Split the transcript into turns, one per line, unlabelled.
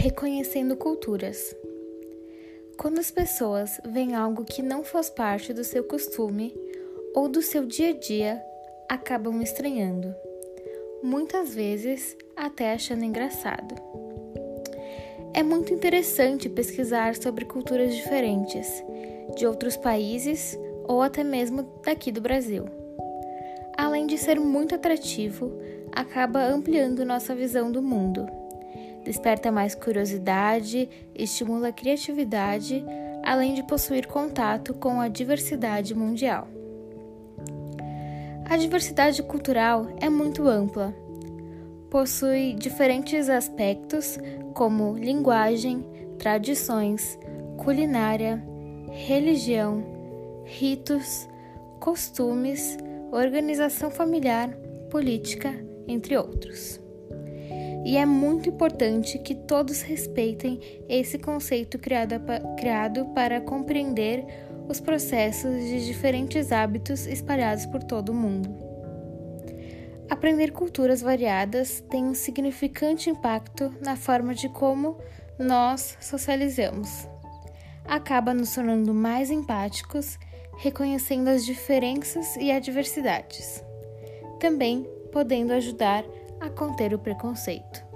Reconhecendo culturas. Quando as pessoas veem algo que não faz parte do seu costume ou do seu dia a dia, acabam estranhando, muitas vezes até achando engraçado. É muito interessante pesquisar sobre culturas diferentes, de outros países ou até mesmo daqui do Brasil. Além de ser muito atrativo, acaba ampliando nossa visão do mundo desperta mais curiosidade, estimula a criatividade, além de possuir contato com a diversidade mundial. A diversidade cultural é muito ampla. Possui diferentes aspectos como linguagem, tradições, culinária, religião, ritos, costumes, organização familiar, política, entre outros e é muito importante que todos respeitem esse conceito criado, criado para compreender os processos de diferentes hábitos espalhados por todo o mundo. Aprender culturas variadas tem um significante impacto na forma de como nós socializamos. Acaba nos tornando mais empáticos, reconhecendo as diferenças e adversidades. Também podendo ajudar a conter o preconceito.